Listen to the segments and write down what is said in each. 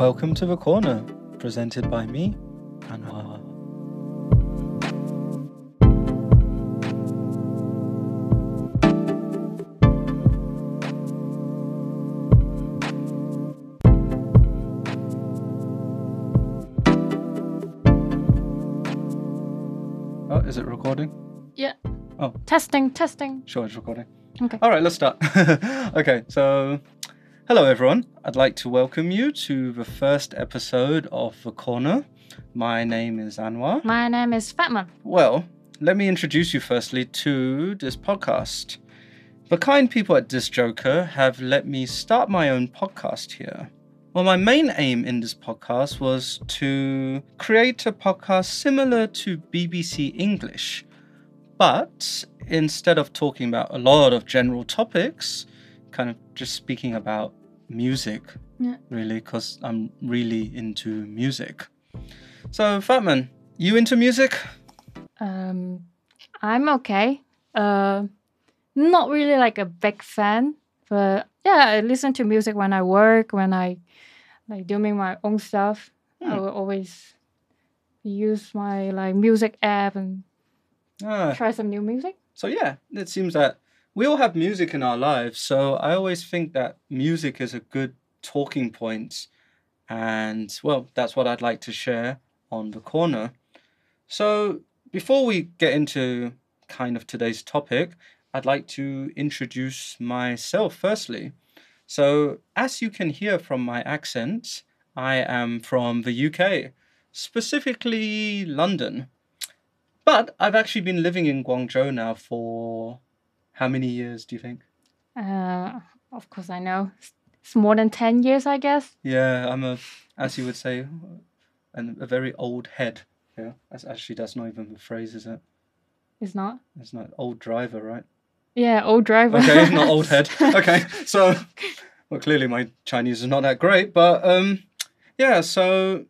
Welcome to the corner, presented by me, Anwar. Oh, is it recording? Yeah. Oh. Testing, testing. Sure, it's recording. Okay. All right, let's start. okay, so hello everyone. I'd like to welcome you to the first episode of The Corner. My name is Anwar. My name is Fatmun. Well, let me introduce you firstly to this podcast. The kind people at Disc Joker have let me start my own podcast here. Well, my main aim in this podcast was to create a podcast similar to BBC English, but instead of talking about a lot of general topics, kind of just speaking about music, Yeah. really, because I'm really into music. So, Fatmun, you into music? Um, I'm okay. Uh, not really like a big fan, but yeah, I listen to music when I work, when I like doing my own stuff. I Hmm. will always use my like music app and Ah, try some new music. So yeah, it seems that we all have music in our lives. So I always think that music is a good talking point, and well, that's what I'd like to share on the corner. So before we get into kind of today's topic, I'd like to introduce myself firstly. So as you can hear from my accent, I am from the UK, specifically London. But I've actually been living in Guangzhou now for how many years do you think? Uh, of course I know. It's- more than ten years, I guess. Yeah, I'm a, as you would say, an, a very old head. Yeah, that's actually that's not even the phrase, is it? It's not. It's not old driver, right? Yeah, old driver. Okay, not old head. Okay, so well, clearly my Chinese is not that great, but um, yeah. So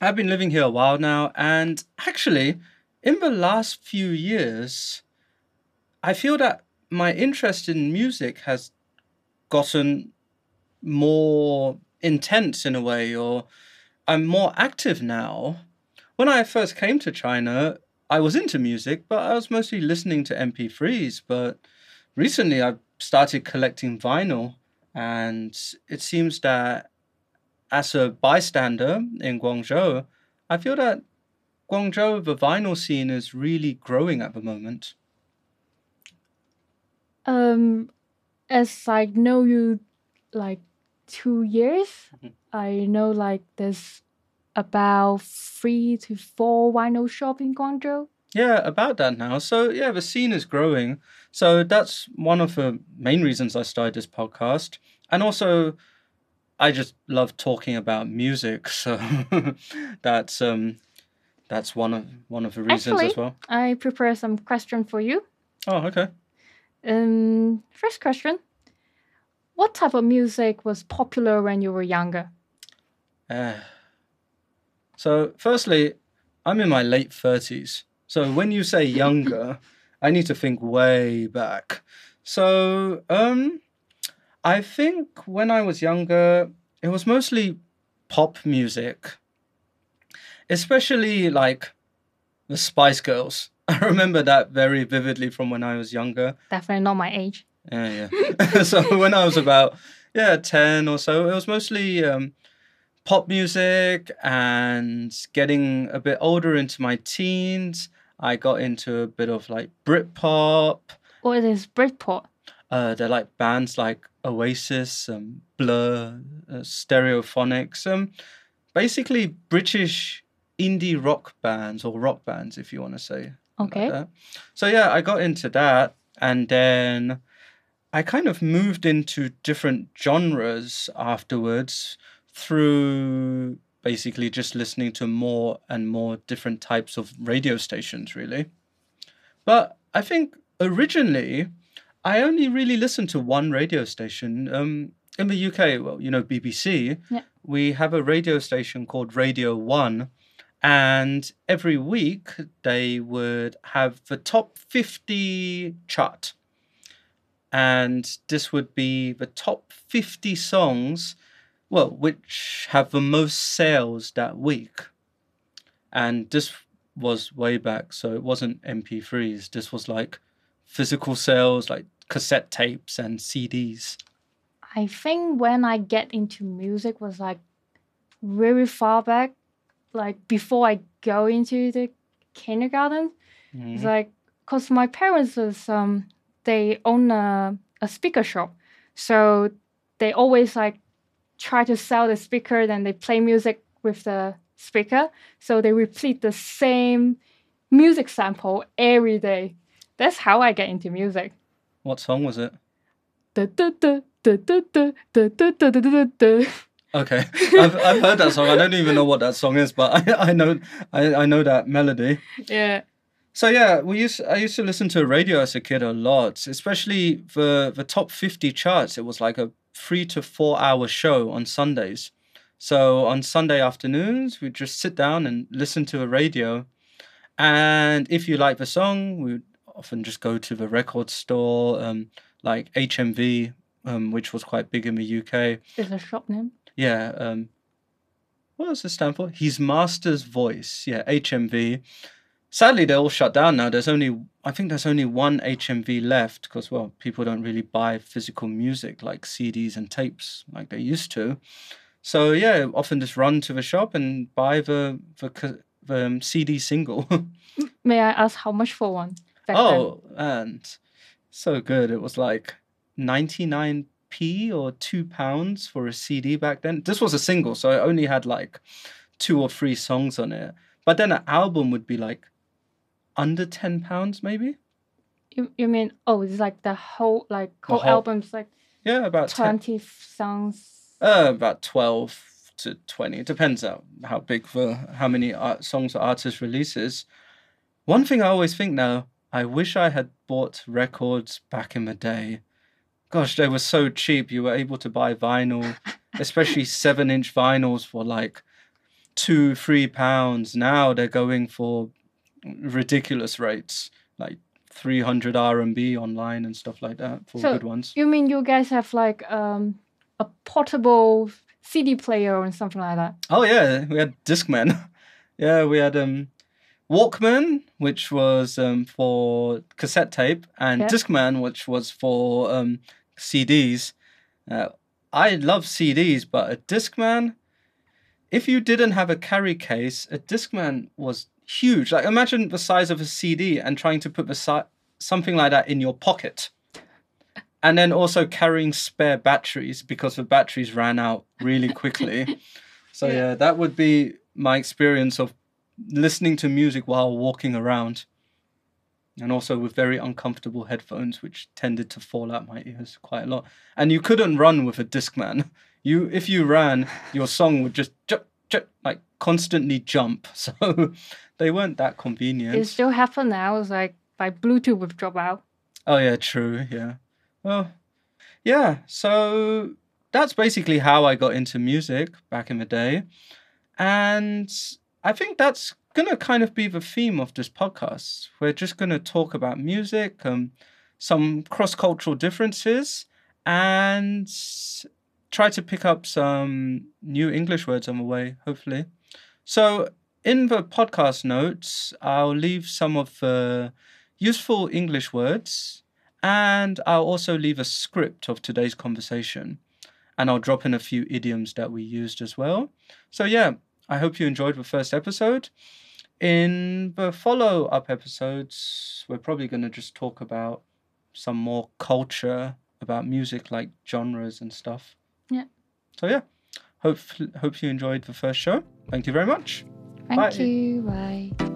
I've been living here a while now, and actually, in the last few years, I feel that my interest in music has gotten more intense in a way, or I'm more active now. When I first came to China, I was into music, but I was mostly listening to MP3s. But recently, I've started collecting vinyl, and it seems that as a bystander in Guangzhou, I feel that Guangzhou, the vinyl scene is really growing at the moment. Um, as I know you, like two years, Mhm. I know like there's about three to four vinyl shop in Guangzhou. Yeah, about that now. So yeah, the scene is growing. So that's one of the main reasons I started this podcast. And also I just love talking about music. So that's um that's one of one of the reasons as well. I prepare some question for you. Oh, okay. Um, first question: What type of music was popular when you were younger? Uh, so firstly, I'm in my late thirties. So when you say younger, I need to think way back. So um I think when I was younger, it was mostly pop music. Especially like the Spice Girls. I remember that very vividly from when I was younger. Definitely not my age. Yeah, yeah. so when I was about yeah ten or so, it was mostly um, pop music, and getting a bit older into my teens, I got into a bit of like Britpop. What is Britpop? Uh, they're like bands like Oasis, um, Blur, uh, Stereophonics, um, basically British indie rock bands or rock bands, if you want to say Okay. So yeah, I got into that, and then I kind of moved into different genres afterwards through basically just listening to more and more different types of radio stations, really. But I think originally I only really listened to one radio station. Um, in the UK, well, you know, BBC, Yeah. we have a radio station called Radio One, and every week they would have the top 50 chart. And this would be the top 50 songs well, which have the most sales that week. And this was way back, so it wasn't MP3s. This was like physical sales, like cassette tapes and CDs. I think when I get into music was like very far back, like before I go into the kindergarten. It's Mhm. like because my parents is um they own a, a speaker shop, so they always like try to sell the speaker, then they play music with the speaker, so they repeat the same music sample every day. That's how I get into music. What song was it? Okay, I've, I've heard that song. I don't even know what that song is, but I, I know I, I know that melody. Yeah. So yeah, we used I used to listen to radio as a kid a lot, especially the the top fifty charts. It was like a three to four hour show on Sundays. So on Sunday afternoons, we'd just sit down and listen to the radio, and if you like the song, we'd often just go to the record store, um, like HMV, um, which was quite big in the UK. Is a shop name. Yeah. Um, what does it stand for? His Master's Voice. Yeah, HMV. Sadly, they're all shut down now. There's only, I think there's only one HMV left because, well, people don't really buy physical music like CDs and tapes like they used to. So, yeah, often just run to the shop and buy the, the, the um, CD single. May I ask how much for one? back then? oh, and so good. It was like 99p or two pounds for a CD back then. This was a single, so it only had like two or three songs on it. But then an album would be like under 10 pounds, maybe. You, you mean oh it's like the whole like whole, whole- album's like Yeah, about 10, twenty songs. uh, about 12 to 20. It depends on how big for how many art, songs the artist releases. One thing I always think now, I wish I had bought records back in the day. Gosh, they were so cheap. You were able to buy vinyl, especially seven inch vinyls for like two, three pounds. Now they're going for ridiculous rates, like 300 RMB online and stuff like that for So- good ones. You mean you guys have like um a portable CD player or something like that? Oh yeah, we had Discman. yeah, we had um Walkman, which was um for cassette tape, and Yeah. Discman, which was for um CDs. Uh, I love CDs, but a Discman, if you didn't have a carry case, a Discman was huge. Like imagine the size of a CD and trying to put the si- something like that in your pocket. And then also carrying spare batteries because the batteries ran out really quickly. So Yeah. yeah, that would be my experience of listening to music while walking around. And also with very uncomfortable headphones, which tended to fall out my ears quite a lot. And you couldn't run with a Discman. You, if you ran, your song would just ju- ju- like constantly jump. So they weren't that convenient. It still happen now. It's like by Bluetooth with dropout. Oh yeah, true. Yeah. Well, yeah. So that's basically how I got into music back in the day, and I think that's gonna kind of be the theme of this podcast. We're just gonna talk about music, um, some cross-cultural differences, and try to pick up some new English words on the way. Hopefully. So in the podcast notes, I'll leave some of the useful English words, and I'll also leave a script of today's conversation. And I'll drop in a few idioms that we used as well. So, yeah, I hope you enjoyed the first episode. In the follow up episodes, we're probably going to just talk about some more culture, about music like genres and stuff. Yeah. So, yeah, hope, hope you enjoyed the first show. Thank you very much. Thank Bye. you. Bye.